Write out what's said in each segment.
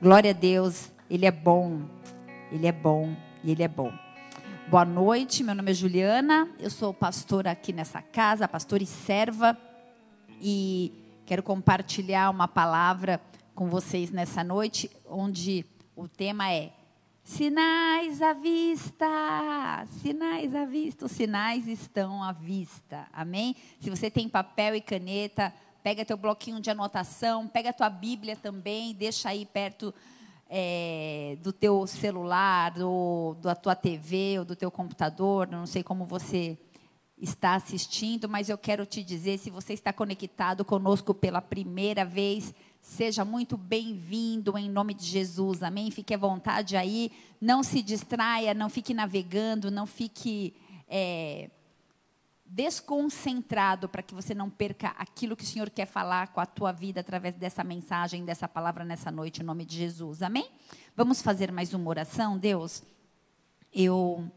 Glória a Deus, Ele é bom, Ele é bom e Ele é bom. Boa noite, meu nome é Juliana, eu sou pastora aqui nessa casa, pastora e serva, e quero compartilhar uma palavra com vocês nessa noite, onde o tema é Sinais à vista! Sinais à vista, os sinais estão à vista, amém? Se você tem papel e caneta, pega teu bloquinho de anotação, pega tua Bíblia também, deixa aí perto é, do teu celular, do, da tua TV ou do teu computador, não sei como você está assistindo, mas eu quero te dizer, se você está conectado conosco pela primeira vez, Seja muito bem-vindo em nome de Jesus, amém? Fique à vontade aí, não se distraia, não fique navegando, não fique é, desconcentrado para que você não perca aquilo que o Senhor quer falar com a tua vida através dessa mensagem, dessa palavra nessa noite, em nome de Jesus, amém? Vamos fazer mais uma oração, Deus? Eu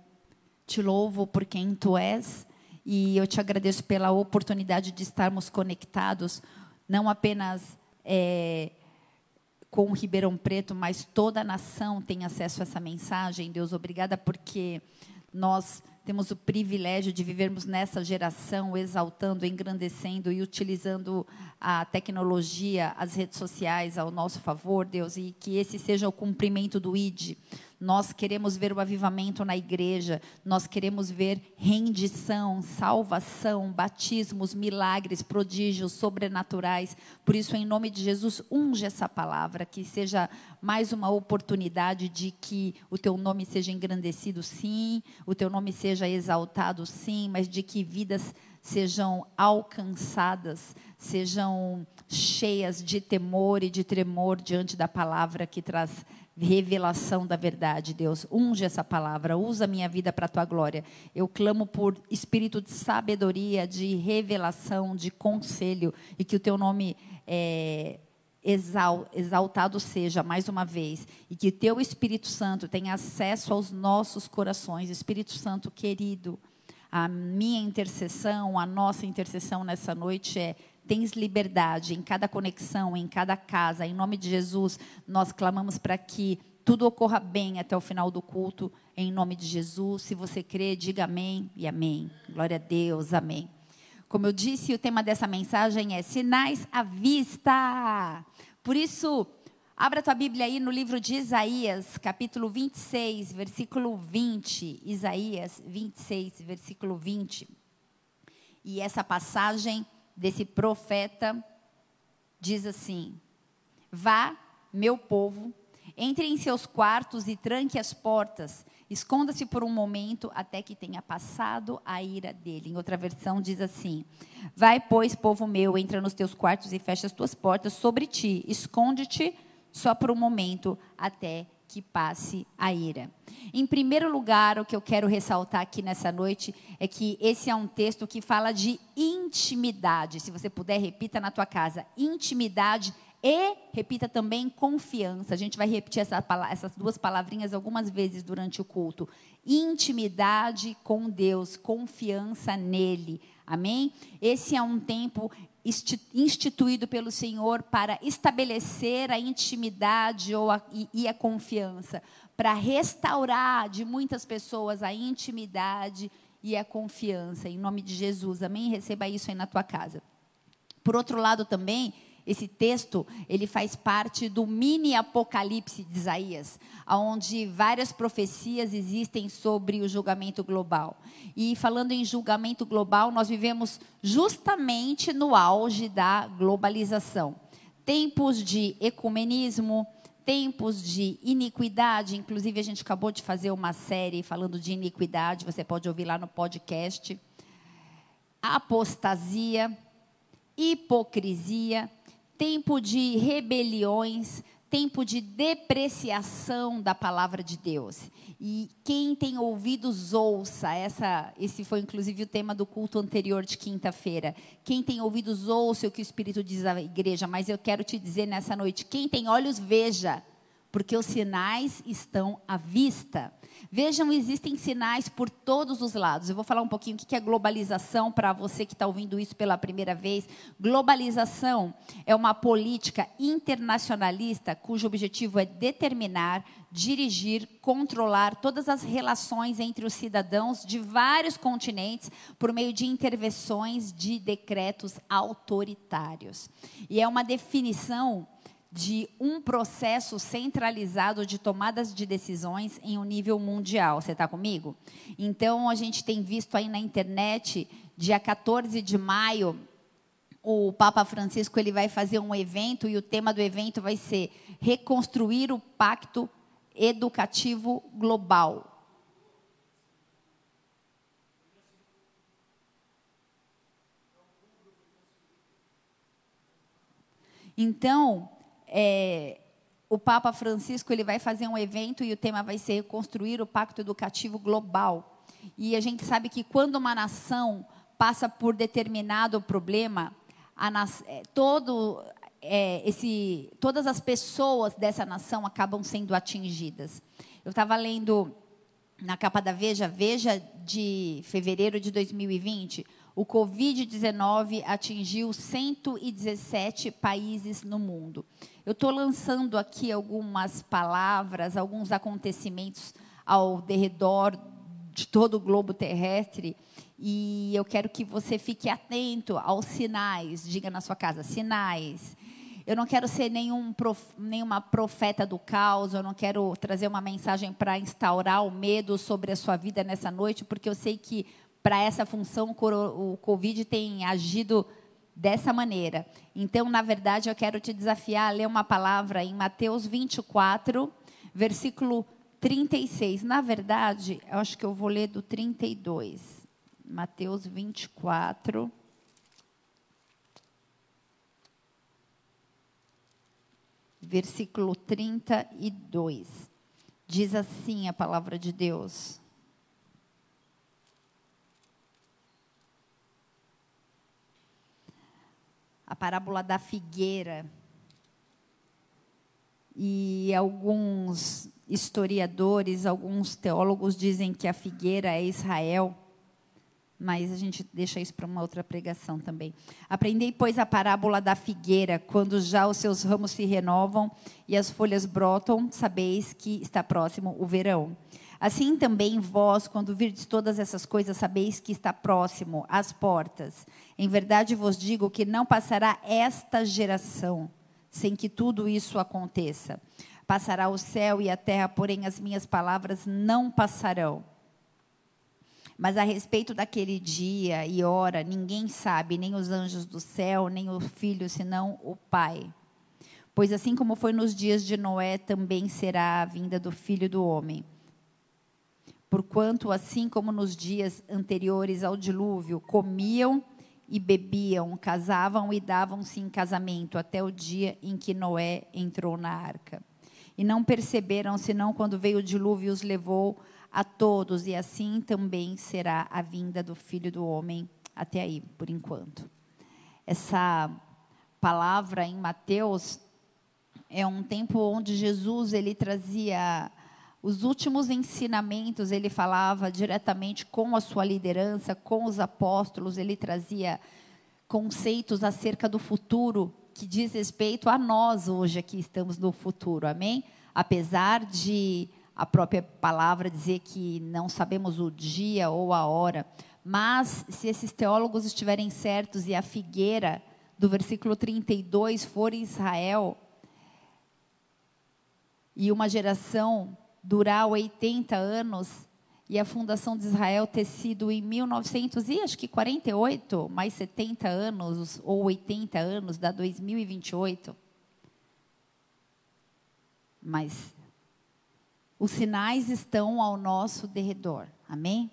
te louvo por quem tu és e eu te agradeço pela oportunidade de estarmos conectados, não apenas é, com o Ribeirão Preto, mas toda a nação tem acesso a essa mensagem. Deus, obrigada porque nós temos o privilégio de vivermos nessa geração, exaltando, engrandecendo e utilizando a tecnologia, as redes sociais ao nosso favor, Deus, e que esse seja o cumprimento do ID. Nós queremos ver o avivamento na igreja, nós queremos ver rendição, salvação, batismos, milagres, prodígios sobrenaturais. Por isso, em nome de Jesus, unge essa palavra, que seja mais uma oportunidade de que o teu nome seja engrandecido, sim, o teu nome seja exaltado, sim, mas de que vidas sejam alcançadas, sejam cheias de temor e de tremor diante da palavra que traz revelação da verdade, Deus. Unge essa palavra, usa a minha vida para a tua glória. Eu clamo por espírito de sabedoria, de revelação, de conselho, e que o teu nome é, exaltado seja mais uma vez, e que teu Espírito Santo tenha acesso aos nossos corações. Espírito Santo querido, a minha intercessão, a nossa intercessão nessa noite é tens liberdade em cada conexão, em cada casa. Em nome de Jesus, nós clamamos para que tudo ocorra bem até o final do culto. Em nome de Jesus, se você crê, diga amém e amém. Glória a Deus, amém. Como eu disse, o tema dessa mensagem é sinais à vista. Por isso, abra tua Bíblia aí no livro de Isaías, capítulo 26, versículo 20. Isaías 26, versículo 20. E essa passagem desse profeta diz assim: Vá, meu povo, entre em seus quartos e tranque as portas, esconda-se por um momento até que tenha passado a ira dele. Em outra versão diz assim: Vai, pois, povo meu, entra nos teus quartos e fecha as tuas portas sobre ti, esconde-te só por um momento até que passe a ira. Em primeiro lugar, o que eu quero ressaltar aqui nessa noite é que esse é um texto que fala de intimidade. Se você puder, repita na tua casa: intimidade e repita também confiança. A gente vai repetir essa, essas duas palavrinhas algumas vezes durante o culto. Intimidade com Deus, confiança nele. Amém? Esse é um tempo instituído pelo Senhor para estabelecer a intimidade ou a, e, e a confiança, para restaurar de muitas pessoas a intimidade e a confiança. Em nome de Jesus, amém? Receba isso aí na tua casa. Por outro lado também, esse texto, ele faz parte do mini apocalipse de Isaías, onde várias profecias existem sobre o julgamento global. E falando em julgamento global, nós vivemos justamente no auge da globalização. Tempos de ecumenismo, tempos de iniquidade, inclusive a gente acabou de fazer uma série falando de iniquidade, você pode ouvir lá no podcast. Apostasia, hipocrisia, tempo de rebeliões, tempo de depreciação da palavra de Deus. E quem tem ouvidos, ouça. Essa, esse foi inclusive o tema do culto anterior de quinta-feira. Quem tem ouvidos, ouça o que o Espírito diz à igreja. Mas eu quero te dizer nessa noite: quem tem olhos, veja. Porque os sinais estão à vista. Vejam, existem sinais por todos os lados. Eu vou falar um pouquinho o que é globalização para você que está ouvindo isso pela primeira vez. Globalização é uma política internacionalista cujo objetivo é determinar, dirigir, controlar todas as relações entre os cidadãos de vários continentes por meio de intervenções de decretos autoritários. E é uma definição de um processo centralizado de tomadas de decisões em um nível mundial. Você está comigo? Então, a gente tem visto aí na internet, dia 14 de maio, o Papa Francisco ele vai fazer um evento e o tema do evento vai ser reconstruir o pacto educativo global. Então, é, o Papa Francisco ele vai fazer um evento e o tema vai ser construir o pacto educativo global. E a gente sabe que quando uma nação passa por determinado problema, é, todo é, esse, todas as pessoas dessa nação acabam sendo atingidas. Eu estava lendo na capa da Veja, Veja de fevereiro de 2020, o Covid-19 atingiu 117 países no mundo. Eu estou lançando aqui algumas palavras, alguns acontecimentos ao redor de todo o globo terrestre. E eu quero que você fique atento aos sinais. Diga na sua casa, sinais. Eu não quero ser nenhum prof, nenhuma profeta do caos, eu não quero trazer uma mensagem para instaurar o medo sobre a sua vida nessa noite, porque eu sei que para essa função o Covid tem agido dessa maneira. Então, na verdade, eu quero te desafiar a ler uma palavra em Mateus 24, versículo 36. Na verdade, eu acho que eu vou ler do 32. Mateus 24. Versículo 32. Diz assim a palavra de Deus. A parábola da figueira. E alguns historiadores, alguns teólogos dizem que a figueira é Israel, mas a gente deixa isso para uma outra pregação também. Aprendei, pois, a parábola da figueira, quando já os seus ramos se renovam e as folhas brotam, sabeis que está próximo o verão. Assim também vós, quando virdes todas essas coisas, sabeis que está próximo às portas. Em verdade vos digo que não passará esta geração sem que tudo isso aconteça. Passará o céu e a terra, porém as minhas palavras não passarão. Mas a respeito daquele dia e hora, ninguém sabe, nem os anjos do céu, nem o filho, senão o Pai. Pois assim como foi nos dias de Noé, também será a vinda do filho do homem. Porquanto, assim como nos dias anteriores ao dilúvio, comiam e bebiam, casavam e davam-se em casamento, até o dia em que Noé entrou na arca. E não perceberam, senão quando veio o dilúvio e os levou a todos, e assim também será a vinda do Filho do Homem, até aí, por enquanto. Essa palavra em Mateus é um tempo onde Jesus ele trazia os últimos ensinamentos, ele falava diretamente com a sua liderança, com os apóstolos, ele trazia conceitos acerca do futuro que diz respeito a nós hoje aqui estamos no futuro. Amém? Apesar de a própria palavra dizer que não sabemos o dia ou a hora, mas se esses teólogos estiverem certos e a figueira do versículo 32 for Israel, e uma geração durar 80 anos e a fundação de Israel ter sido em 1900 e acho que 48, mais 70 anos ou 80 anos, dá 2028. Mas os sinais estão ao nosso derredor. Amém?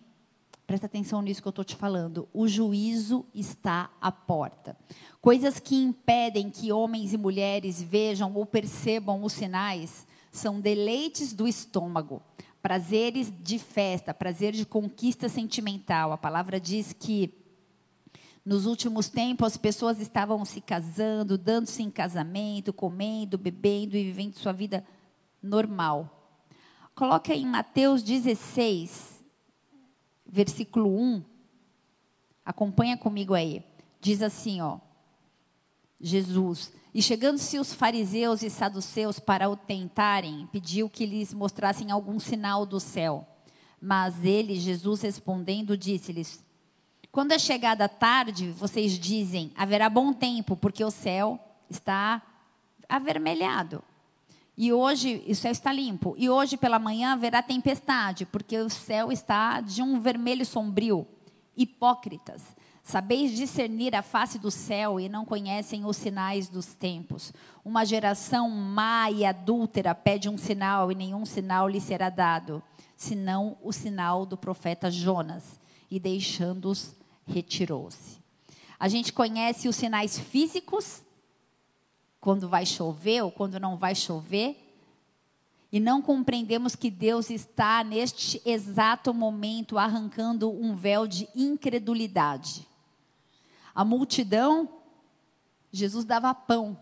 Presta atenção nisso que eu estou te falando. O juízo está à porta. Coisas que impedem que homens e mulheres vejam ou percebam os sinais são deleites do estômago, prazeres de festa, prazer de conquista sentimental. A palavra diz que nos últimos tempos as pessoas estavam se casando, dando-se em casamento, comendo, bebendo e vivendo sua vida normal. Coloca em Mateus 16, versículo 1. Acompanha comigo aí. Diz assim, ó. Jesus. E chegando-se os fariseus e saduceus para o tentarem, pediu que lhes mostrassem algum sinal do céu. Mas ele, Jesus respondendo, disse-lhes: Quando é chegada a tarde, vocês dizem: haverá bom tempo, porque o céu está avermelhado. E hoje o céu está limpo. E hoje pela manhã haverá tempestade, porque o céu está de um vermelho sombrio. Hipócritas, sabeis discernir a face do céu e não conhecem os sinais dos tempos. Uma geração má e adúltera pede um sinal e nenhum sinal lhe será dado, senão o sinal do profeta Jonas. E deixando-os, retirou-se. A gente conhece os sinais físicos quando vai chover ou quando não vai chover. E não compreendemos que Deus está neste exato momento arrancando um véu de incredulidade. A multidão, Jesus dava pão.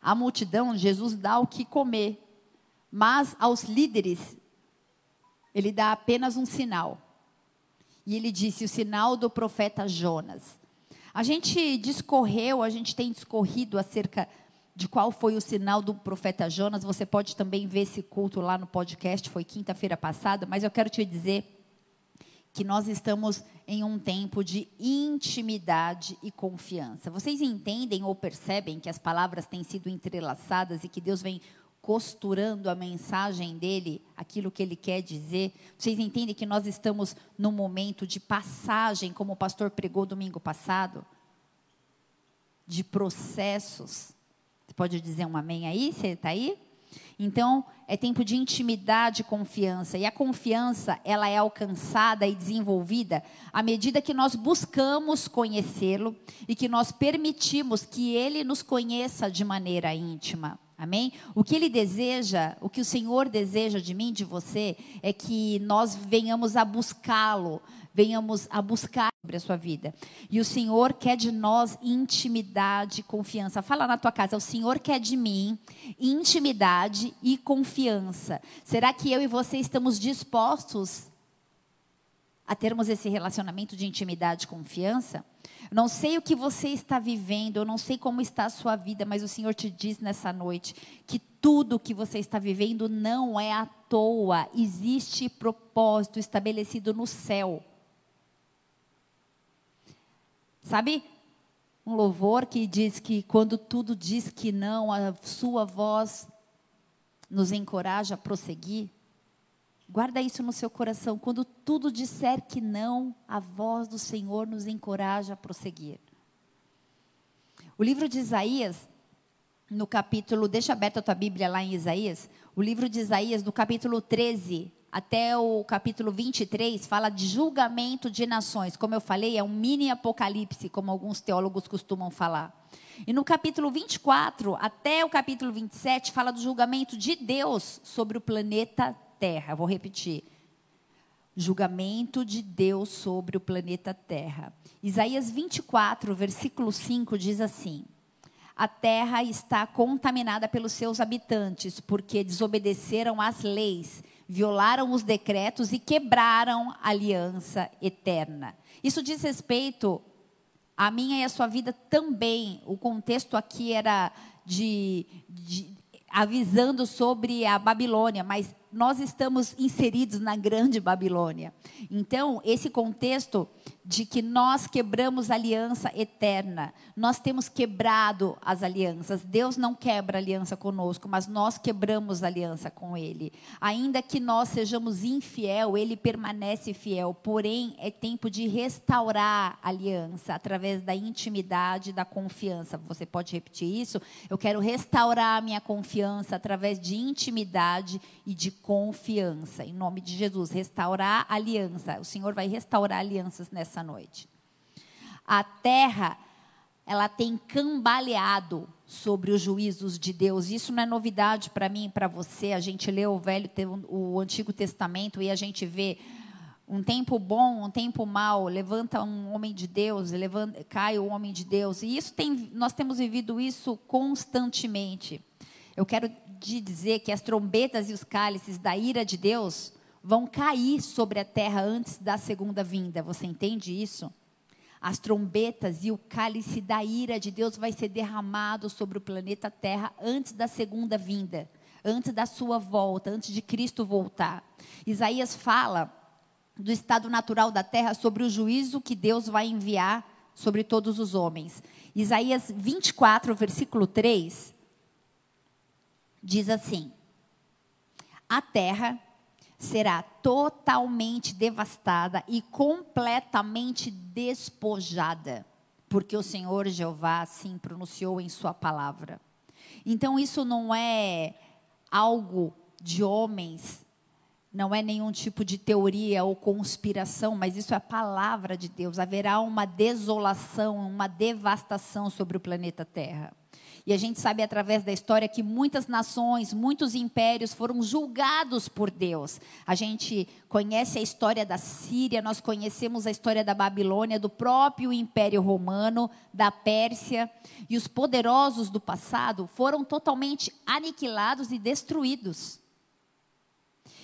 A multidão, Jesus dá o que comer. Mas aos líderes, ele dá apenas um sinal. E ele disse: o sinal do profeta Jonas. A gente discorreu, a gente tem discorrido acerca de qual foi o sinal do profeta Jonas. Você pode também ver esse culto lá no podcast, foi quinta-feira passada, mas eu quero te dizer que nós estamos em um tempo de intimidade e confiança. Vocês entendem ou percebem que as palavras têm sido entrelaçadas e que Deus vem costurando a mensagem dele, aquilo que ele quer dizer? Vocês entendem que nós estamos num momento de passagem, como o pastor pregou domingo passado? De processos você pode dizer um amém aí? Você está aí? Então, é tempo de intimidade e confiança. E a confiança, ela é alcançada e desenvolvida à medida que nós buscamos conhecê-lo e que nós permitimos que ele nos conheça de maneira íntima. Amém? O que ele deseja, o que o Senhor deseja de mim, de você, é que nós venhamos a buscá-lo venhamos a buscar sobre a sua vida. E o Senhor quer de nós intimidade, confiança. Fala na tua casa, o Senhor quer de mim intimidade e confiança. Será que eu e você estamos dispostos a termos esse relacionamento de intimidade e confiança? não sei o que você está vivendo, eu não sei como está a sua vida, mas o Senhor te diz nessa noite que tudo que você está vivendo não é à toa, existe propósito estabelecido no céu. Sabe? Um louvor que diz que quando tudo diz que não, a sua voz nos encoraja a prosseguir. Guarda isso no seu coração. Quando tudo disser que não, a voz do Senhor nos encoraja a prosseguir. O livro de Isaías, no capítulo, deixa aberta a tua Bíblia lá em Isaías, o livro de Isaías, no capítulo 13, até o capítulo 23 fala de julgamento de nações. Como eu falei, é um mini apocalipse, como alguns teólogos costumam falar. E no capítulo 24 até o capítulo 27 fala do julgamento de Deus sobre o planeta Terra. vou repetir. Julgamento de Deus sobre o planeta Terra. Isaías 24, versículo 5 diz assim: A terra está contaminada pelos seus habitantes, porque desobedeceram às leis violaram os decretos e quebraram a aliança eterna. Isso diz respeito à minha e à sua vida também. O contexto aqui era de, de avisando sobre a Babilônia, mas nós estamos inseridos na grande Babilônia. Então, esse contexto de que nós quebramos aliança eterna, nós temos quebrado as alianças. Deus não quebra aliança conosco, mas nós quebramos aliança com Ele. Ainda que nós sejamos infiel, Ele permanece fiel. Porém, é tempo de restaurar a aliança através da intimidade, da confiança. Você pode repetir isso? Eu quero restaurar a minha confiança através de intimidade e de confiança. Em nome de Jesus, restaurar a aliança. O Senhor vai restaurar alianças nessa noite. A terra, ela tem cambaleado sobre os juízos de Deus. Isso não é novidade para mim e para você. A gente lê o velho, o Antigo Testamento e a gente vê um tempo bom, um tempo mau, levanta um homem de Deus, levanta, cai o homem de Deus. E isso tem, nós temos vivido isso constantemente. Eu quero te dizer que as trombetas e os cálices da ira de Deus vão cair sobre a terra antes da segunda vinda. Você entende isso? As trombetas e o cálice da ira de Deus vai ser derramado sobre o planeta Terra antes da segunda vinda, antes da sua volta, antes de Cristo voltar. Isaías fala do estado natural da terra sobre o juízo que Deus vai enviar sobre todos os homens. Isaías 24, versículo 3, diz assim: A terra será totalmente devastada e completamente despojada, porque o Senhor Jeová assim pronunciou em Sua palavra. Então, isso não é algo de homens, não é nenhum tipo de teoria ou conspiração, mas isso é a palavra de Deus. Haverá uma desolação, uma devastação sobre o planeta Terra. E a gente sabe através da história que muitas nações, muitos impérios foram julgados por Deus. A gente conhece a história da Síria, nós conhecemos a história da Babilônia, do próprio Império Romano, da Pérsia. E os poderosos do passado foram totalmente aniquilados e destruídos.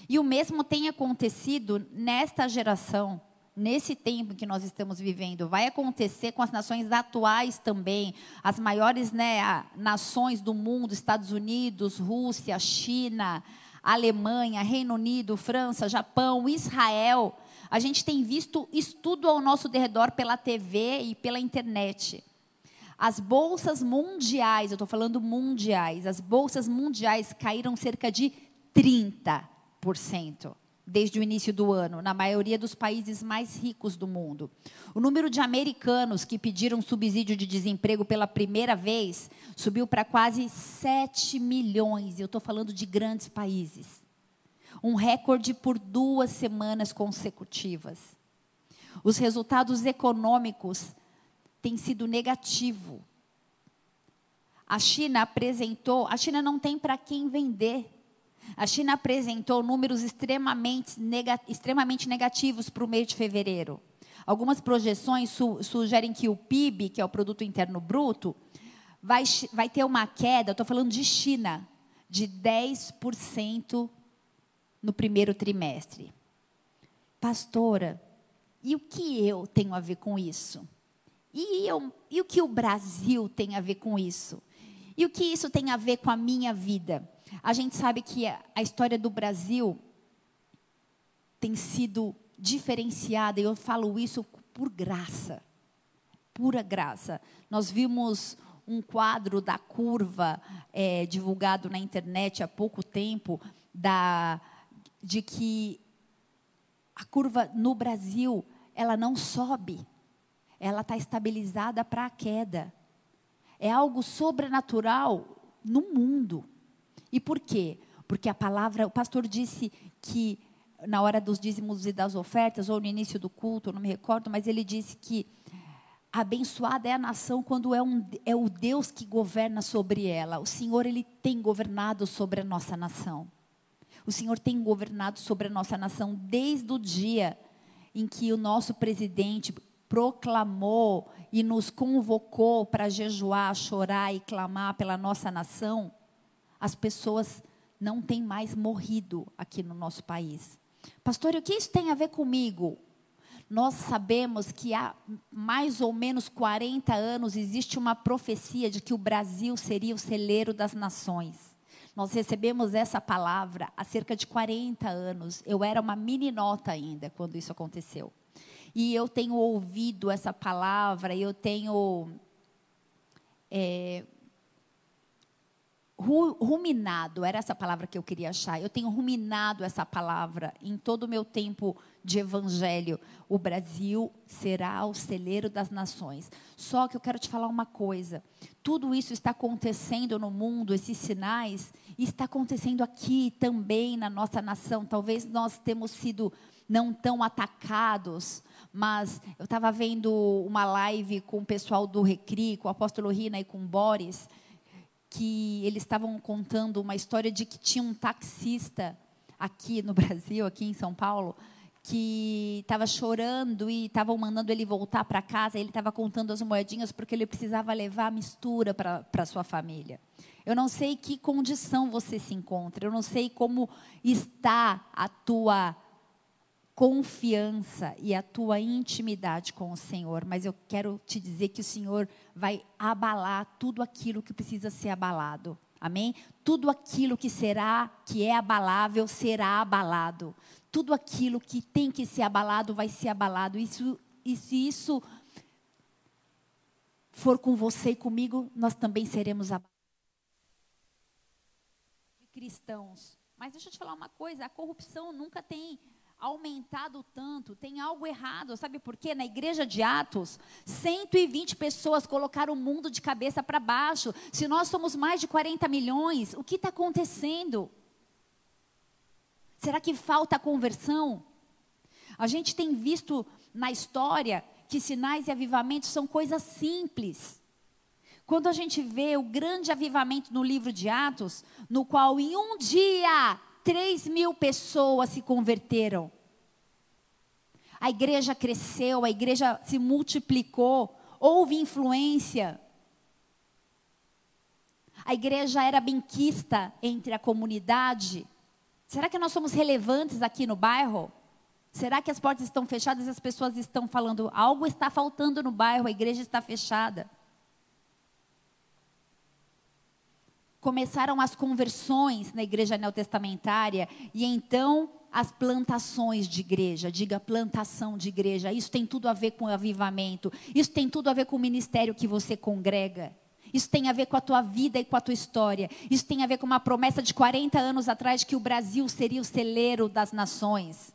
E o mesmo tem acontecido nesta geração nesse tempo que nós estamos vivendo, vai acontecer com as nações atuais também, as maiores né, nações do mundo, Estados Unidos, Rússia, China, Alemanha, Reino Unido, França, Japão, Israel. A gente tem visto isso tudo ao nosso derredor pela TV e pela internet. As bolsas mundiais, eu estou falando mundiais, as bolsas mundiais caíram cerca de 30% desde o início do ano, na maioria dos países mais ricos do mundo. O número de americanos que pediram subsídio de desemprego pela primeira vez subiu para quase 7 milhões. Eu estou falando de grandes países. Um recorde por duas semanas consecutivas. Os resultados econômicos têm sido negativos. A China apresentou, a China não tem para quem vender a China apresentou números extremamente, nega, extremamente negativos para o mês de fevereiro. Algumas projeções su, sugerem que o PIB, que é o Produto Interno Bruto, vai, vai ter uma queda, estou falando de China, de 10% no primeiro trimestre. Pastora, e o que eu tenho a ver com isso? E, eu, e o que o Brasil tem a ver com isso? E o que isso tem a ver com a minha vida? A gente sabe que a história do Brasil tem sido diferenciada, e eu falo isso por graça, pura graça. Nós vimos um quadro da curva é, divulgado na internet há pouco tempo, da, de que a curva no Brasil ela não sobe, ela está estabilizada para a queda. É algo sobrenatural no mundo. E por quê? Porque a palavra, o pastor disse que na hora dos dízimos e das ofertas, ou no início do culto, não me recordo, mas ele disse que abençoada é a nação quando é, um, é o Deus que governa sobre ela. O Senhor, Ele tem governado sobre a nossa nação. O Senhor tem governado sobre a nossa nação desde o dia em que o nosso presidente proclamou e nos convocou para jejuar, chorar e clamar pela nossa nação as pessoas não têm mais morrido aqui no nosso país. Pastor, o que isso tem a ver comigo? Nós sabemos que há mais ou menos 40 anos existe uma profecia de que o Brasil seria o celeiro das nações. Nós recebemos essa palavra há cerca de 40 anos. Eu era uma meninota ainda quando isso aconteceu. E eu tenho ouvido essa palavra, eu tenho é, ruminado, era essa palavra que eu queria achar. Eu tenho ruminado essa palavra em todo o meu tempo de evangelho. O Brasil será o celeiro das nações. Só que eu quero te falar uma coisa. Tudo isso está acontecendo no mundo, esses sinais, está acontecendo aqui também na nossa nação. Talvez nós temos sido não tão atacados, mas eu estava vendo uma live com o pessoal do Recri, com o apóstolo Rina e com o Boris, que eles estavam contando uma história de que tinha um taxista aqui no Brasil, aqui em São Paulo, que estava chorando e estavam mandando ele voltar para casa. Ele estava contando as moedinhas porque ele precisava levar mistura para sua família. Eu não sei que condição você se encontra. Eu não sei como está a tua confiança e a tua intimidade com o Senhor, mas eu quero te dizer que o Senhor vai abalar tudo aquilo que precisa ser abalado. Amém? Tudo aquilo que será, que é abalável, será abalado. Tudo aquilo que tem que ser abalado vai ser abalado. Isso, e se isso for com você e comigo, nós também seremos abalados. Cristãos. Mas deixa eu te falar uma coisa: a corrupção nunca tem aumentado tanto, tem algo errado. Sabe por quê? Na igreja de Atos, 120 pessoas colocaram o mundo de cabeça para baixo. Se nós somos mais de 40 milhões, o que está acontecendo? Será que falta conversão? A gente tem visto na história que sinais e avivamentos são coisas simples. Quando a gente vê o grande avivamento no livro de Atos, no qual em um dia 3 mil pessoas se converteram. A igreja cresceu, a igreja se multiplicou, houve influência. A igreja era benquista entre a comunidade. Será que nós somos relevantes aqui no bairro? Será que as portas estão fechadas e as pessoas estão falando algo está faltando no bairro, a igreja está fechada? Começaram as conversões na igreja neotestamentária e então as plantações de igreja, diga plantação de igreja. Isso tem tudo a ver com o avivamento. Isso tem tudo a ver com o ministério que você congrega. Isso tem a ver com a tua vida e com a tua história. Isso tem a ver com uma promessa de 40 anos atrás de que o Brasil seria o celeiro das nações.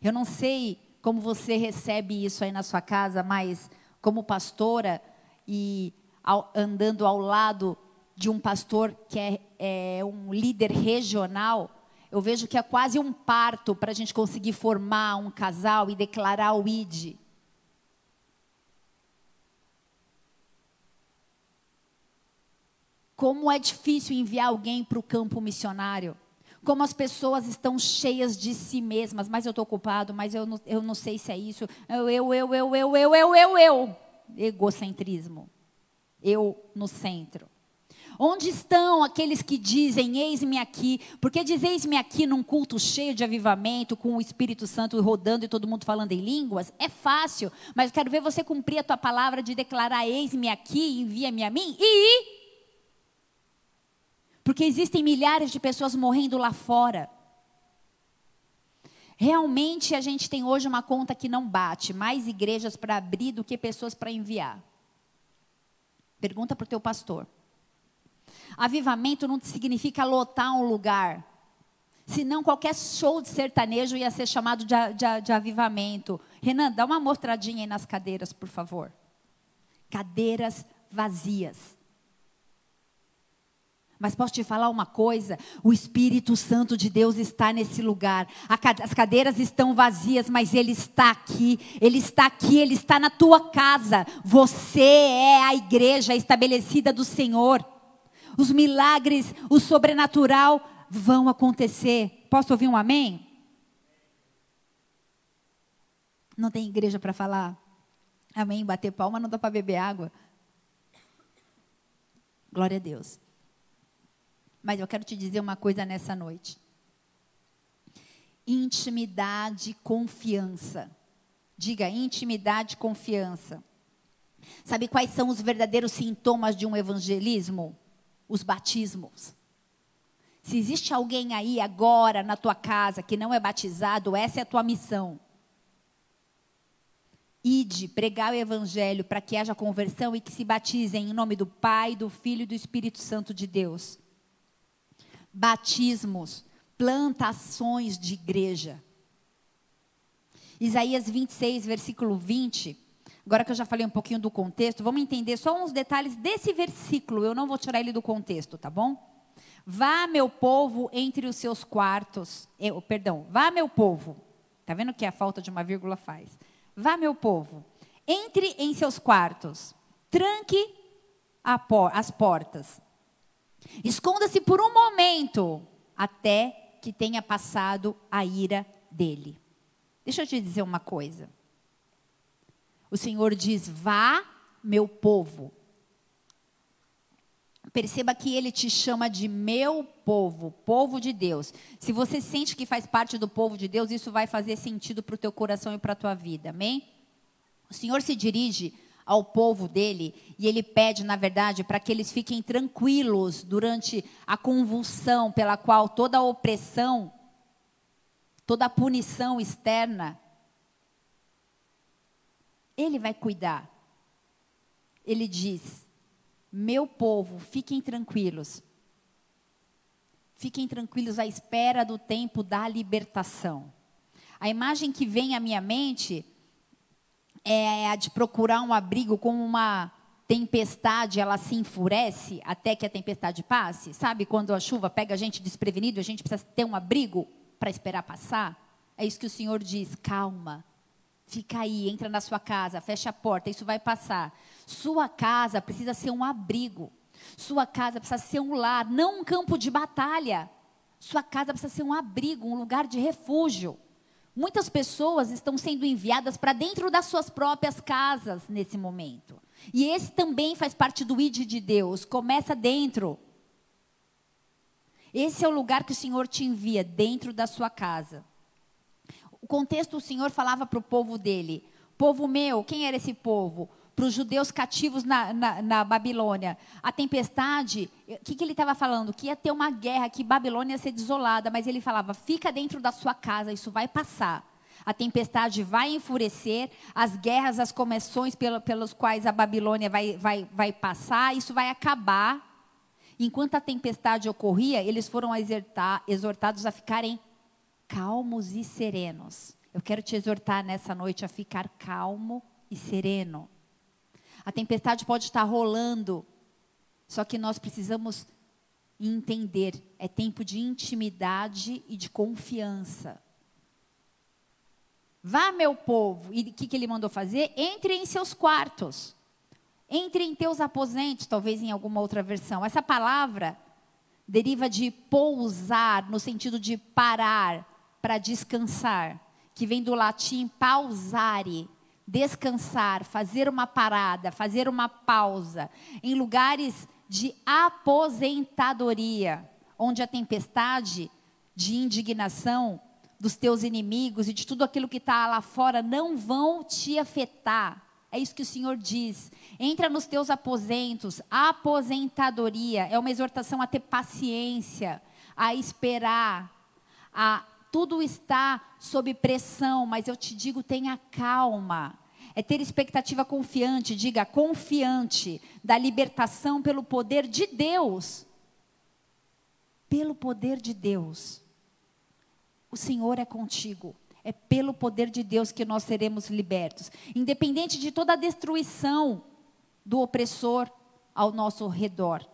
Eu não sei como você recebe isso aí na sua casa, mas como pastora e ao, andando ao lado de um pastor que é, é um líder regional, eu vejo que é quase um parto para a gente conseguir formar um casal e declarar o ID. Como é difícil enviar alguém para o campo missionário. Como as pessoas estão cheias de si mesmas. Mas eu estou ocupado, mas eu não, eu não sei se é isso. Eu, eu, eu, eu, eu, eu, eu, eu, eu. Egocentrismo. Eu no centro. Onde estão aqueles que dizem, eis-me aqui? Porque dizer eis-me aqui num culto cheio de avivamento, com o Espírito Santo rodando e todo mundo falando em línguas, é fácil. Mas eu quero ver você cumprir a tua palavra de declarar, eis-me aqui, envia-me a mim e ir. Porque existem milhares de pessoas morrendo lá fora. Realmente a gente tem hoje uma conta que não bate, mais igrejas para abrir do que pessoas para enviar. Pergunta para o teu pastor. Avivamento não significa lotar um lugar. Senão qualquer show de sertanejo ia ser chamado de, de, de avivamento. Renan, dá uma mostradinha aí nas cadeiras, por favor. Cadeiras vazias. Mas posso te falar uma coisa? O Espírito Santo de Deus está nesse lugar. As cadeiras estão vazias, mas Ele está aqui. Ele está aqui, Ele está na tua casa. Você é a igreja estabelecida do Senhor os milagres, o sobrenatural vão acontecer. Posso ouvir um amém? Não tem igreja para falar? Amém? Bater palma não dá para beber água. Glória a Deus. Mas eu quero te dizer uma coisa nessa noite. Intimidade, confiança. Diga intimidade, confiança. Sabe quais são os verdadeiros sintomas de um evangelismo? Os batismos. Se existe alguém aí agora na tua casa que não é batizado, essa é a tua missão. Ide, pregar o evangelho para que haja conversão e que se batizem em nome do Pai, do Filho e do Espírito Santo de Deus. Batismos, plantações de igreja. Isaías 26, versículo 20 Agora que eu já falei um pouquinho do contexto, vamos entender só uns detalhes desse versículo. Eu não vou tirar ele do contexto, tá bom? Vá, meu povo, entre os seus quartos. Eu, perdão, vá, meu povo. Tá vendo que a falta de uma vírgula faz? Vá, meu povo, entre em seus quartos, tranque por, as portas. Esconda-se por um momento até que tenha passado a ira dele. Deixa eu te dizer uma coisa. O Senhor diz: Vá, meu povo. Perceba que ele te chama de meu povo, povo de Deus. Se você sente que faz parte do povo de Deus, isso vai fazer sentido para o teu coração e para a tua vida, amém? O Senhor se dirige ao povo dele e ele pede, na verdade, para que eles fiquem tranquilos durante a convulsão pela qual toda a opressão, toda a punição externa, ele vai cuidar. Ele diz: meu povo, fiquem tranquilos. Fiquem tranquilos à espera do tempo da libertação. A imagem que vem à minha mente é a de procurar um abrigo como uma tempestade, ela se enfurece até que a tempestade passe. Sabe quando a chuva pega a gente desprevenido, a gente precisa ter um abrigo para esperar passar? É isso que o Senhor diz: calma, fica aí, entra na sua casa, fecha a porta, isso vai passar. Sua casa precisa ser um abrigo. Sua casa precisa ser um lar, não um campo de batalha. Sua casa precisa ser um abrigo, um lugar de refúgio. Muitas pessoas estão sendo enviadas para dentro das suas próprias casas nesse momento. E esse também faz parte do ID de Deus. Começa dentro. Esse é o lugar que o Senhor te envia, dentro da sua casa. Contexto, o Senhor falava para o povo dele: Povo meu, quem era esse povo? para os judeus cativos na, na, na Babilônia. A tempestade, o que, que ele estava falando? Que ia ter uma guerra, que Babilônia ia ser desolada, mas ele falava: fica dentro da sua casa, isso vai passar. A tempestade vai enfurecer, as guerras, as comissões pelo, pelos quais a Babilônia vai, vai, vai passar, isso vai acabar. Enquanto a tempestade ocorria, eles foram exortados a ficarem calmos e serenos. Eu quero te exortar nessa noite a ficar calmo e sereno. A tempestade pode estar rolando, só que nós precisamos entender: é tempo de intimidade e de confiança. Vá, meu povo, e o que, que ele mandou fazer? Entre em seus quartos, entre em teus aposentos, talvez em alguma outra versão. Essa palavra deriva de pousar, no sentido de parar, para descansar, que vem do latim pausare, descansar, fazer uma parada, fazer uma pausa, em lugares de aposentadoria, onde a tempestade de indignação dos teus inimigos e de tudo aquilo que está lá fora não vão te afetar. É isso que o Senhor diz. Entra nos teus aposentos. aposentadoria é uma exortação a ter paciência, a esperar, a tudo está sob pressão, mas eu te digo, tenha calma. É ter expectativa confiante, diga confiante, da libertação pelo poder de Deus. Pelo poder de Deus. O Senhor é contigo. É pelo poder de Deus que nós seremos libertos. Independente de toda a destruição do opressor ao nosso redor.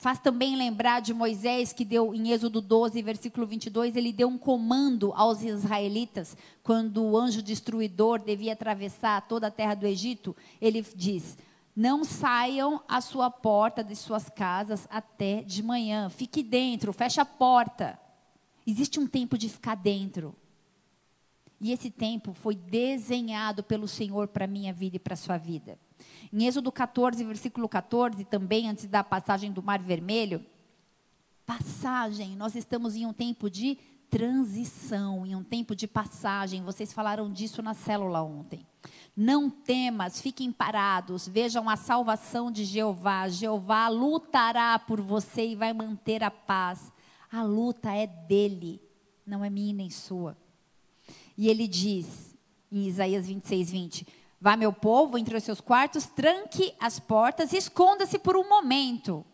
Faz também lembrar de Moisés, que deu em Êxodo 12, versículo 22, ele deu um comando aos israelitas, quando o anjo destruidor devia atravessar toda a terra do Egito. Ele diz: Não saiam à sua porta de suas casas até de manhã. Fique dentro, feche a porta. Existe um tempo de ficar dentro. E esse tempo foi desenhado pelo Senhor para a minha vida e para sua vida. Em Êxodo 14, versículo 14, também antes da passagem do Mar Vermelho, passagem, nós estamos em um tempo de transição, em um tempo de passagem. Vocês falaram disso na célula ontem. Não temas, fiquem parados, vejam a salvação de Jeová. Jeová lutará por você e vai manter a paz. A luta é dele, não é minha nem sua. E ele diz, em Isaías 26, 20: Vá, meu povo, entre os seus quartos, tranque as portas e esconda-se por um momento.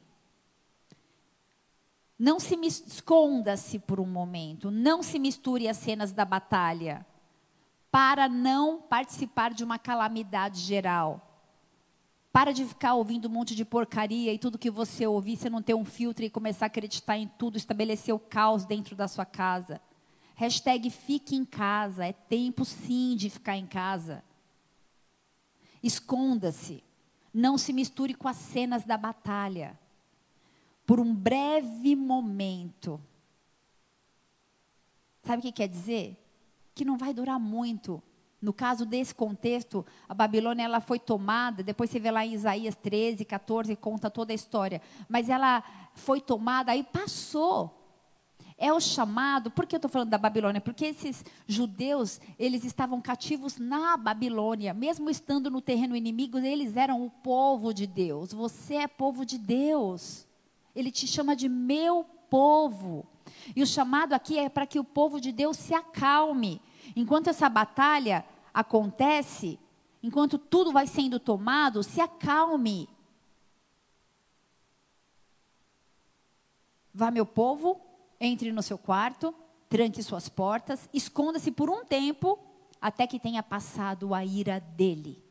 Não se esconda-se por um momento. Não se misture às cenas da batalha. Para não participar de uma calamidade geral. Para de ficar ouvindo um monte de porcaria e tudo que você ouvir, você não ter um filtro e começar a acreditar em tudo, estabelecer o caos dentro da sua casa. Hashtag fique em casa. É tempo sim de ficar em casa. Esconda-se. Não se misture com as cenas da batalha. Por um breve momento. Sabe o que quer dizer? Que não vai durar muito No caso desse contexto, a Babilônia ela foi tomada, depois você vê lá em Isaías 13, 14, conta toda a história. Mas ela foi tomada, aí passou. É o chamado, por que eu estou falando da Babilônia? Porque esses judeus, eles estavam cativos na Babilônia, mesmo estando no terreno inimigo, eles eram o povo de Deus. Você é povo de Deus. Ele te chama de meu povo. E o chamado aqui é para que o povo de Deus se acalme. Enquanto essa batalha acontece, enquanto tudo vai sendo tomado, se acalme. Vá, meu povo, entre no seu quarto, tranque suas portas, esconda-se por um tempo, até que tenha passado a ira dele.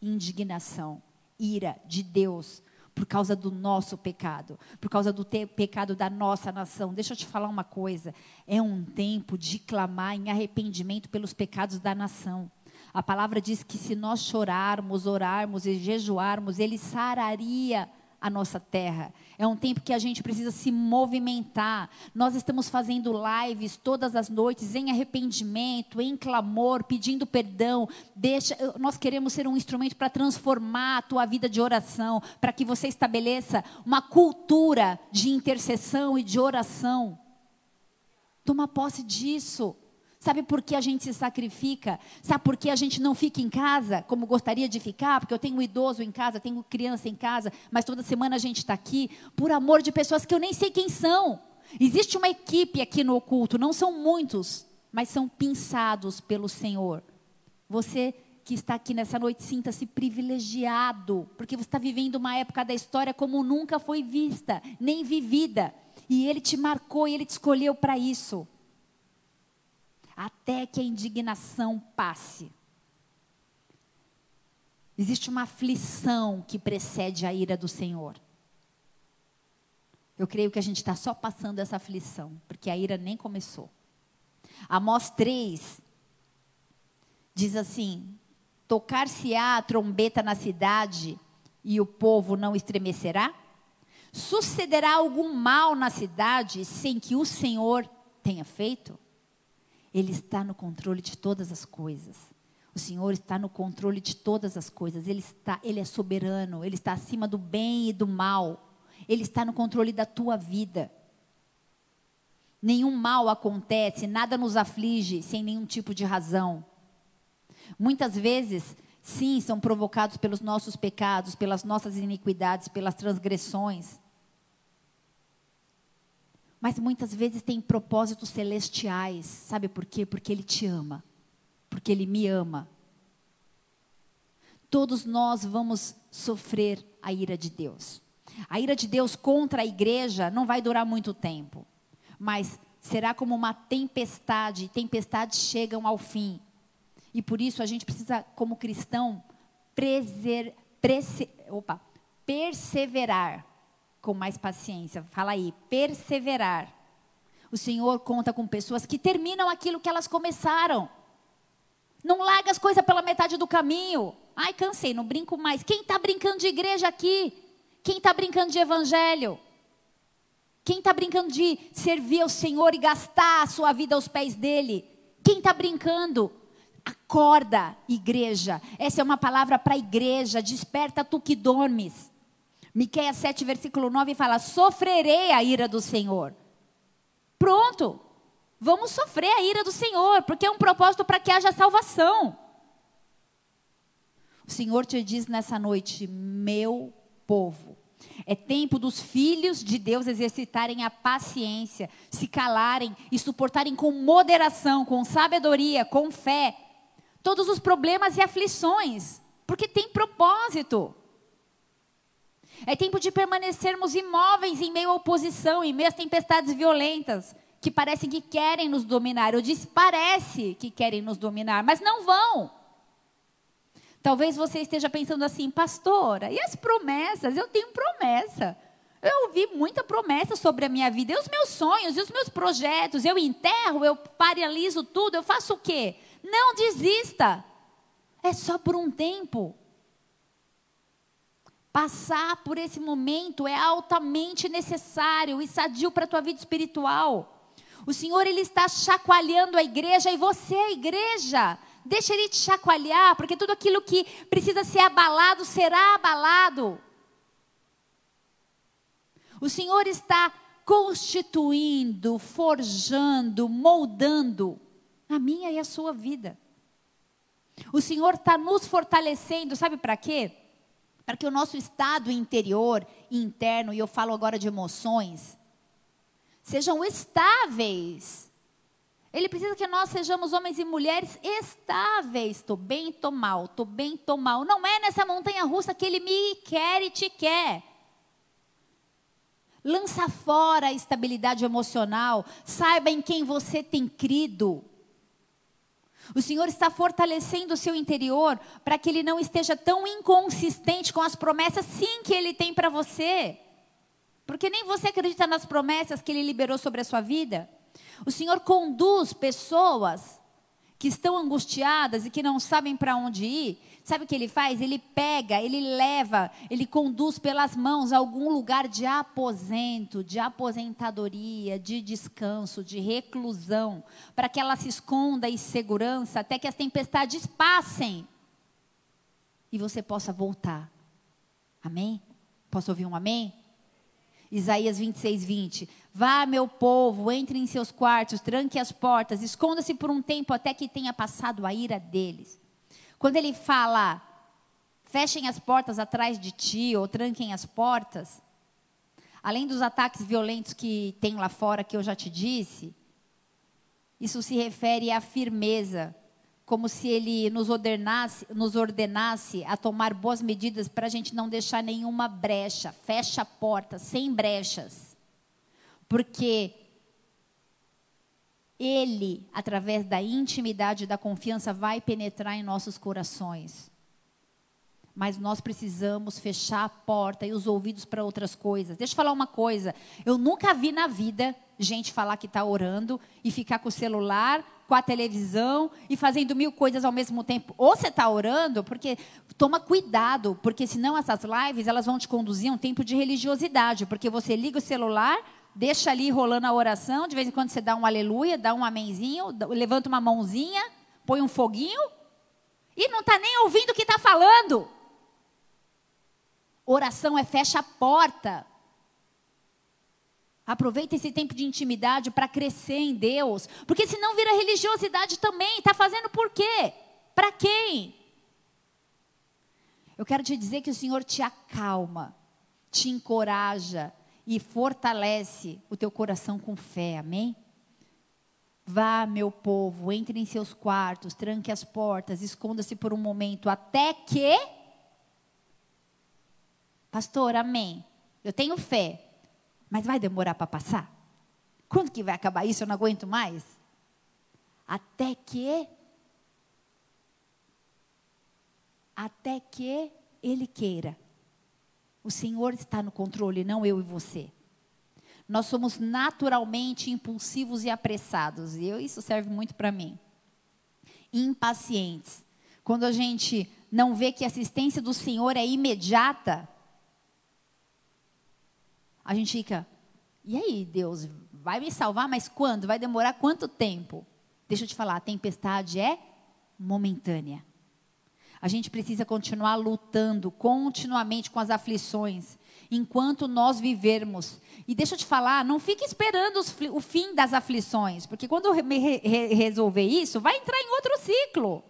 Indignação, ira de Deus por causa do nosso pecado, por causa do pecado da nossa nação. Deixa eu te falar uma coisa: é um tempo de clamar em arrependimento pelos pecados da nação. A palavra diz que se nós chorarmos, orarmos e jejuarmos, Ele sararia a nossa terra. É um tempo que a gente precisa se movimentar. Nós estamos fazendo lives todas as noites em arrependimento, em clamor, pedindo perdão. Deixa, nós queremos ser um instrumento para transformar a tua vida de oração, para que você estabeleça uma cultura de intercessão e de oração. Toma posse disso. Sabe por que a gente se sacrifica? Sabe por que a gente não fica em casa como gostaria de ficar? Porque eu tenho um idoso em casa, tenho criança em casa, mas toda semana a gente está aqui por amor de pessoas que eu nem sei quem são. Existe uma equipe aqui no oculto, não são muitos, mas são pinçados pelo Senhor. Você que está aqui nessa noite, sinta-se privilegiado, porque você está vivendo uma época da história como nunca foi vista, nem vivida. E Ele te marcou e Ele te escolheu para isso até que a indignação passe. Existe uma aflição que precede a ira do Senhor. Eu creio que a gente está só passando essa aflição, porque a ira nem começou. Amós 3 diz assim: Tocar-se-á a trombeta na cidade e o povo não estremecerá? Sucederá algum mal na cidade sem que o Senhor tenha feito? Ele está no controle de todas as coisas. O Senhor está no controle de todas as coisas. Ele está, ele é soberano, ele está acima do bem e do mal. Ele está no controle da tua vida. Nenhum mal acontece, nada nos aflige sem nenhum tipo de razão. Muitas vezes, sim, são provocados pelos nossos pecados, pelas nossas iniquidades, pelas transgressões mas muitas vezes tem propósitos celestiais. Sabe por quê? Porque Ele te ama. Porque Ele me ama. Todos nós vamos sofrer a ira de Deus. A ira de Deus contra a igreja não vai durar muito tempo, mas será como uma tempestade, tempestades chegam ao fim. E por isso a gente precisa, como cristão, preser, prese, opa, perseverar com mais paciência. Fala aí, perseverar. O Senhor conta com pessoas que terminam aquilo que elas começaram. Não larga as coisas pela metade do caminho. Ai, cansei, não brinco mais. Quem está brincando de igreja aqui? Quem está brincando de evangelho? Quem está brincando de servir ao Senhor e gastar a sua vida aos pés dele? Quem está brincando? Acorda, igreja. Essa é uma palavra para a igreja. Desperta tu que dormes. Miqueias 7, versículo 9 fala: Sofrerei a ira do Senhor. Pronto. Vamos sofrer a ira do Senhor, porque é um propósito para que haja salvação. O Senhor te diz nessa noite, meu povo. É tempo dos filhos de Deus exercitarem a paciência, se calarem e suportarem com moderação, com sabedoria, com fé, todos os problemas e aflições, porque tem propósito. É tempo de permanecermos imóveis em meio à oposição, em meio às tempestades violentas, que parecem que querem nos dominar. Eu disse parece que querem nos dominar, mas não vão. Talvez você esteja pensando assim, pastora, e as promessas? Eu tenho promessa. Eu ouvi muita promessa sobre a minha vida, e os meus sonhos, e os meus projetos. Eu enterro, eu paraliso tudo, eu faço o quê? Não desista. É só por um tempo. Passar por esse momento é altamente necessário e sadio para a tua vida espiritual. O Senhor ele está chacoalhando a igreja e você é a igreja. Deixa ele te chacoalhar, porque tudo aquilo que precisa ser abalado será abalado. O Senhor está constituindo, forjando, moldando a minha e a sua vida. O Senhor está nos fortalecendo, sabe para quê? Para que o nosso estado interior e interno, e eu falo agora de emoções, sejam estáveis. Ele precisa que nós sejamos homens e mulheres estáveis. Estou bem, estou mal, estou bem, estou mal. Não é nessa montanha russa que ele me quer e te quer. Lança fora a estabilidade emocional. Saiba em quem você tem crido. O Senhor está fortalecendo o seu interior para que ele não esteja tão inconsistente com as promessas, sim, que ele tem para você. Porque nem você acredita nas promessas que ele liberou sobre a sua vida. O Senhor conduz pessoas que estão angustiadas e que não sabem para onde ir Sabe o que ele faz? Ele pega, ele leva, ele conduz pelas mãos a algum lugar de aposento, de aposentadoria, de descanso, de reclusão, para que ela se esconda em segurança até que as tempestades passem e você possa voltar. Amém? Posso ouvir um amém? Isaías 26, 20. Vá, meu povo, entre em seus quartos, tranque as portas, esconda-se por um tempo até que tenha passado a ira deles. Quando ele fala, fechem as portas atrás de ti ou tranquem as portas, além dos ataques violentos que tem lá fora, que eu já te disse, isso se refere à firmeza, como se ele nos ordenasse, nos ordenasse a tomar boas medidas para a gente não deixar nenhuma brecha. Fecha a porta, sem brechas. Porque ele, através da intimidade e da confiança, vai penetrar em nossos corações. Mas nós precisamos fechar a porta e os ouvidos para outras coisas. Deixa eu falar uma coisa. Eu nunca vi na vida gente falar que está orando e ficar com o celular, com a televisão e fazendo mil coisas ao mesmo tempo. Ou você está orando, porque toma cuidado, porque senão essas lives elas vão te conduzir a um tempo de religiosidade, porque você liga o celular deixa ali rolando a oração, de vez em quando você dá um aleluia, dá um amenzinho, levanta uma mãozinha, põe um foguinho, e não está nem ouvindo o que está falando. Oração é fecha a porta. Aproveita esse tempo de intimidade para crescer em Deus, porque senão vira religiosidade também. Está fazendo por quê? Para quem? Eu quero te dizer que o Senhor te acalma, te encoraja, e fortalece o teu coração com fé, amém? Vá, meu povo, entre em seus quartos, tranque as portas, esconda-se por um momento, até que. Pastor, amém. Eu tenho fé, mas vai demorar para passar? Quando que vai acabar isso? Eu não aguento mais. Até que. Até que Ele queira. O Senhor está no controle, não eu e você. Nós somos naturalmente impulsivos e apressados. E eu, isso serve muito para mim. Impacientes. Quando a gente não vê que a assistência do Senhor é imediata, a gente fica, e aí, Deus, vai me salvar, mas quando? Vai demorar quanto tempo? Deixa eu te falar, a tempestade é momentânea. A gente precisa continuar lutando continuamente com as aflições, enquanto nós vivermos. E deixa eu te falar, não fique esperando o fim das aflições, porque quando eu resolver isso, vai entrar em outro ciclo.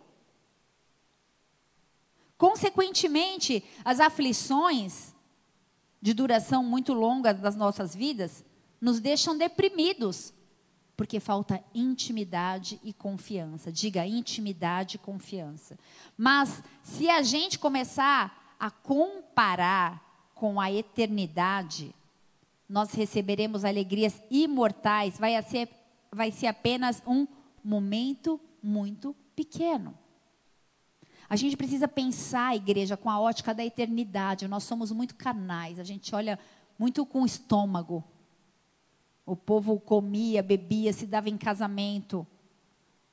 Consequentemente, as aflições de duração muito longa das nossas vidas nos deixam deprimidos, porque falta intimidade e confiança. Diga intimidade e confiança. Mas se a gente começar a comparar com a eternidade, nós receberemos alegrias imortais, vai ser, vai ser apenas um momento muito pequeno. A gente precisa pensar, igreja, com a ótica da eternidade. Nós somos muito canais, a gente olha muito com o estômago. O povo comia, bebia, se dava em casamento.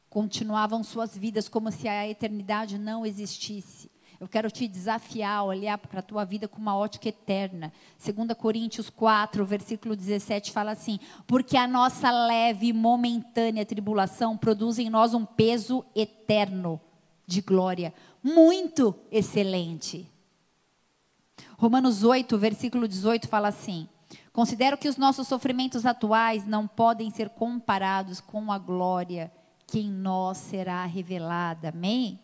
Continuavam suas vidas como se a eternidade não existisse. Eu quero te desafiar a olhar para a tua vida com uma ótica eterna. 2 Coríntios 4, versículo 17 fala assim: Porque a nossa leve e momentânea tribulação produz em nós um peso eterno de glória muito excelente. Romanos 8, versículo 18 fala assim: Considero que os nossos sofrimentos atuais não podem ser comparados com a glória que em nós será revelada. Amém?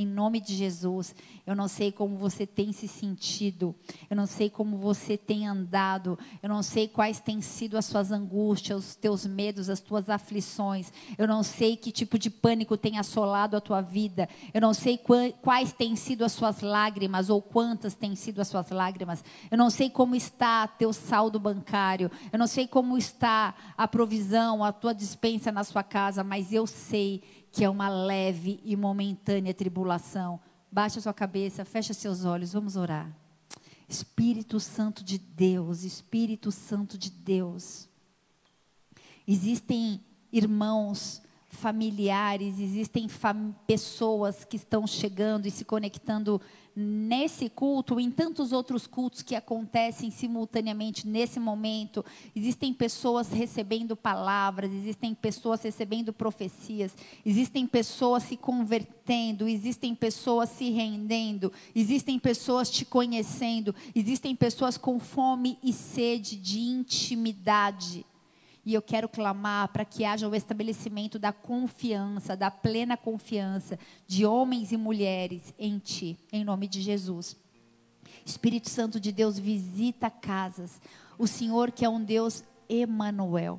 Em nome de Jesus, eu não sei como você tem se sentido, eu não sei como você tem andado, eu não sei quais têm sido as suas angústias, os teus medos, as tuas aflições, eu não sei que tipo de pânico tem assolado a tua vida, eu não sei quais têm sido as suas lágrimas ou quantas têm sido as suas lágrimas, eu não sei como está teu saldo bancário, eu não sei como está a provisão, a tua dispensa na sua casa, mas eu sei que é uma leve e momentânea tribulação. Baixe a sua cabeça, feche seus olhos, vamos orar. Espírito Santo de Deus, Espírito Santo de Deus. Existem irmãos, familiares, existem fam pessoas que estão chegando e se conectando nesse culto, em tantos outros cultos que acontecem simultaneamente nesse momento, existem pessoas recebendo palavras, existem pessoas recebendo profecias, existem pessoas se convertendo, existem pessoas se rendendo, existem pessoas te conhecendo, existem pessoas com fome e sede de intimidade. E eu quero clamar para que haja o estabelecimento da confiança, da plena confiança de homens e mulheres em Ti, em nome de Jesus. Espírito Santo de Deus visita casas. O Senhor que é um Deus Emanuel.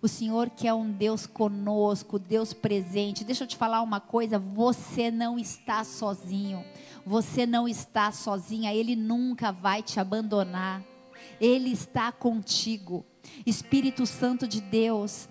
O Senhor que é um Deus conosco, Deus presente. Deixa eu te falar uma coisa, você não está sozinho. Você não está sozinha, ele nunca vai te abandonar. Ele está contigo. Espírito Santo de Deus,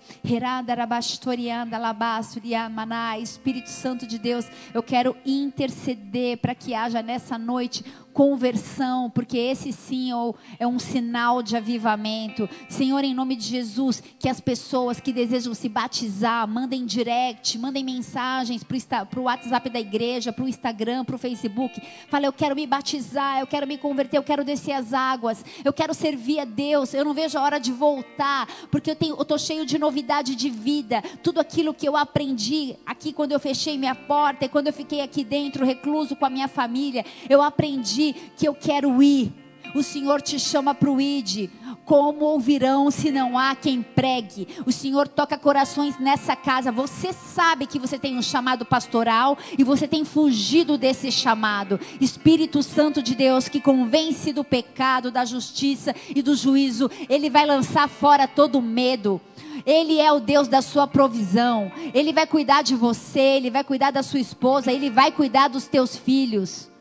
Espírito Santo de Deus, eu quero interceder para que haja nessa noite conversão, porque esse sim é um sinal de avivamento. Senhor, em nome de Jesus, que as pessoas que desejam se batizar, mandem direct, mandem mensagens para o WhatsApp da igreja, para o Instagram, para o Facebook. Fala, eu quero me batizar, eu quero me converter, eu quero descer as águas, eu quero servir a Deus, eu não vejo a hora de voltar, porque eu estou cheio de novidade de vida. Tudo aquilo que eu aprendi aqui quando eu fechei minha porta e quando eu fiquei aqui dentro, recluso com a minha família, eu aprendi que eu quero ir. O Senhor te chama para o ID. Como ouvirão se não há quem pregue? O Senhor toca corações nessa casa. Você sabe que você tem um chamado pastoral e você tem fugido desse chamado. Espírito Santo de Deus que convence do pecado, da justiça e do juízo, ele vai lançar fora todo medo. Ele é o Deus da sua provisão. Ele vai cuidar de você, ele vai cuidar da sua esposa, ele vai cuidar dos teus filhos.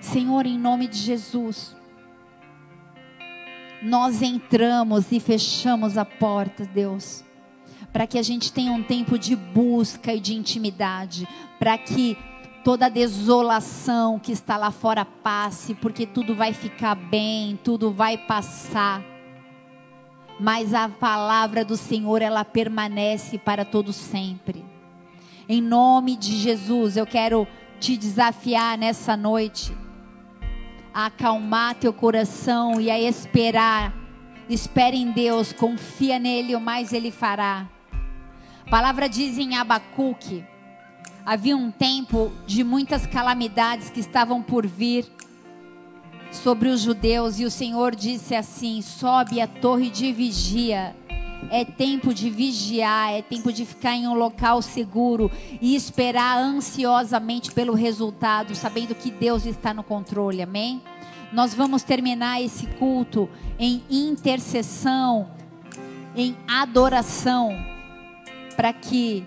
Senhor, em nome de Jesus, nós entramos e fechamos a porta, Deus, para que a gente tenha um tempo de busca e de intimidade, para que toda a desolação que está lá fora passe, porque tudo vai ficar bem, tudo vai passar. Mas a palavra do Senhor, ela permanece para todo sempre. Em nome de Jesus, eu quero te desafiar nessa noite a acalmar teu coração e a esperar. Espere em Deus, confia nele, o mais ele fará. A palavra diz em Abacuque: havia um tempo de muitas calamidades que estavam por vir sobre os judeus, e o Senhor disse assim: sobe a torre de vigia. É tempo de vigiar, é tempo de ficar em um local seguro e esperar ansiosamente pelo resultado, sabendo que Deus está no controle. Amém? Nós vamos terminar esse culto em intercessão, em adoração, para que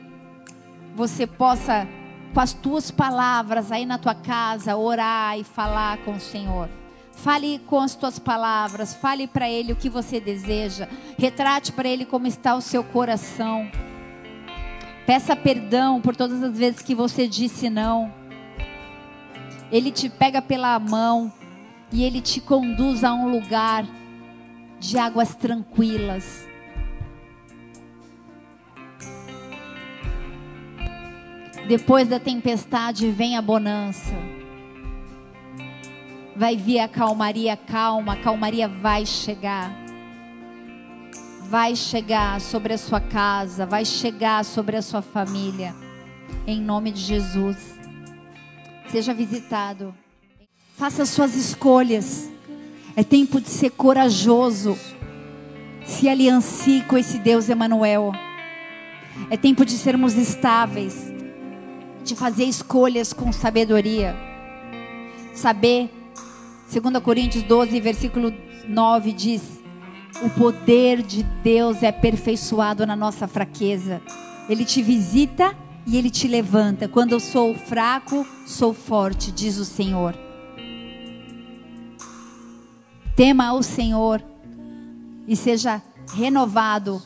você possa, com as tuas palavras aí na tua casa, orar e falar com o Senhor. Fale com as tuas palavras, fale para Ele o que você deseja, retrate para Ele como está o seu coração. Peça perdão por todas as vezes que você disse não. Ele te pega pela mão e Ele te conduz a um lugar de águas tranquilas. Depois da tempestade vem a bonança. Vai vir a calmaria, calma, a calmaria vai chegar. Vai chegar sobre a sua casa, vai chegar sobre a sua família. Em nome de Jesus. Seja visitado. Faça suas escolhas. É tempo de ser corajoso. Se aliancie com esse Deus Emanuel. É tempo de sermos estáveis, de fazer escolhas com sabedoria. Saber, 2 Coríntios 12, versículo 9 diz: O poder de Deus é aperfeiçoado na nossa fraqueza. Ele te visita e ele te levanta. Quando eu sou fraco, sou forte, diz o Senhor. Tema ao Senhor e seja renovado.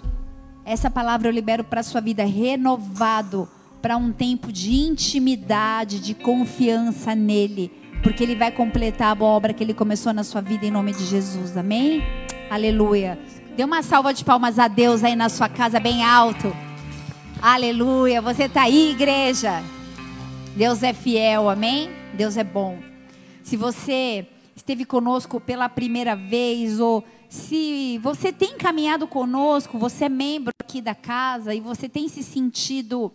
Essa palavra eu libero para a sua vida, renovado para um tempo de intimidade, de confiança nele, porque ele vai completar a obra que ele começou na sua vida em nome de Jesus. Amém? Aleluia. Dê uma salva de palmas a Deus aí na sua casa bem alto. Aleluia. Você está aí, igreja? Deus é fiel, amém? Deus é bom. Se você esteve conosco pela primeira vez, ou se você tem caminhado conosco, você é membro aqui da casa e você tem se sentido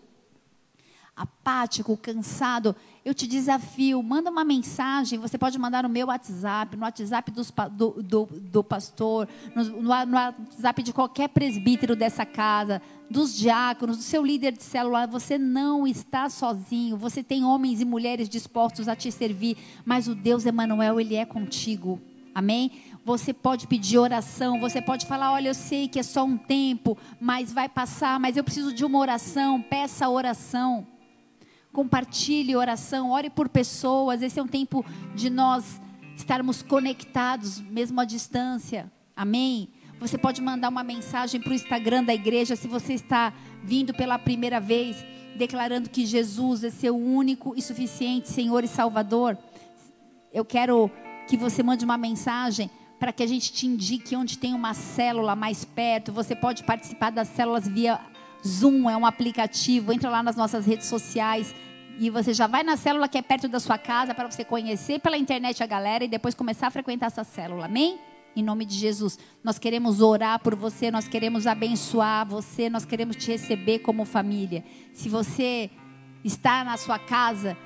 apático, cansado, eu te desafio, manda uma mensagem, você pode mandar no meu WhatsApp, no WhatsApp dos, do, do, do, pastor, no, no, no, WhatsApp de qualquer presbítero dessa casa, dos diáconos, do seu líder de célula, você não está sozinho, você tem homens e mulheres dispostos a te servir, mas o Deus Emanuel, Ele é contigo, amém? Você pode pedir oração, você pode falar: olha, eu sei que é só um tempo, mas vai passar, mas eu preciso de uma oração, peça oração compartilhe oração, ore por pessoas. Esse é um tempo de nós estarmos conectados, mesmo à distância. Amém? Você pode mandar uma mensagem para o Instagram da igreja se você está vindo pela primeira vez, declarando que Jesus é seu único e suficiente Senhor e Salvador. Eu quero que você mande uma mensagem para que a gente te indique onde tem uma célula mais perto. Você pode participar das células via Zoom é um aplicativo, entra lá nas nossas redes sociais e você já vai na célula que é perto da sua casa para você conhecer pela internet a galera e depois começar a frequentar essa célula. Amém? Em nome de Jesus, nós queremos orar por você, nós queremos abençoar você, nós queremos te receber como família. Se você está na sua casa,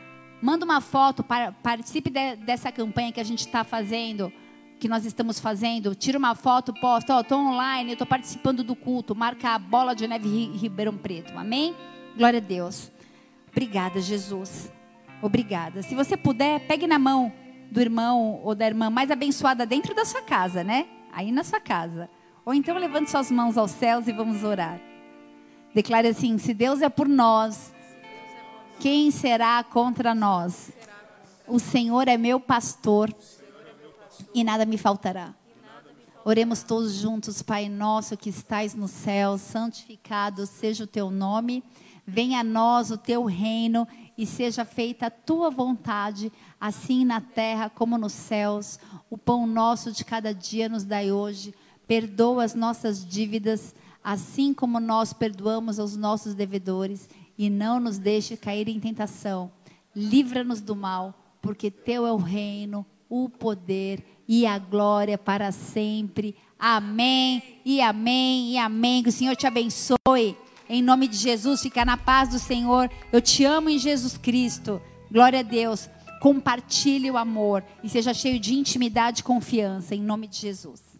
manda uma foto, participe dessa campanha que a gente está fazendo que nós estamos fazendo, tira uma foto, posta, ó, estou online, estou participando do culto, marca a bola de neve Ribeirão Preto, amém? Glória a Deus. Obrigada, Jesus. Obrigada. Se você puder, pegue na mão do irmão ou da irmã mais abençoada dentro da sua casa, né? Aí na sua casa. Ou então levante suas mãos aos céus e vamos orar. Declare assim: se Deus é por nós, quem será contra nós? O Senhor é meu pastor e nada me faltará. Oremos todos juntos, Pai nosso que estais no céu, santificado seja o teu nome, venha a nós o teu reino e seja feita a tua vontade, assim na terra como nos céus. O pão nosso de cada dia nos dai hoje. Perdoa as nossas dívidas, assim como nós perdoamos aos nossos devedores, e não nos deixe cair em tentação. Livra-nos do mal, porque teu é o reino, o poder e a glória para sempre. Amém e amém e amém. Que o Senhor te abençoe. Em nome de Jesus, fica na paz do Senhor. Eu te amo em Jesus Cristo. Glória a Deus. Compartilhe o amor e seja cheio de intimidade e confiança. Em nome de Jesus.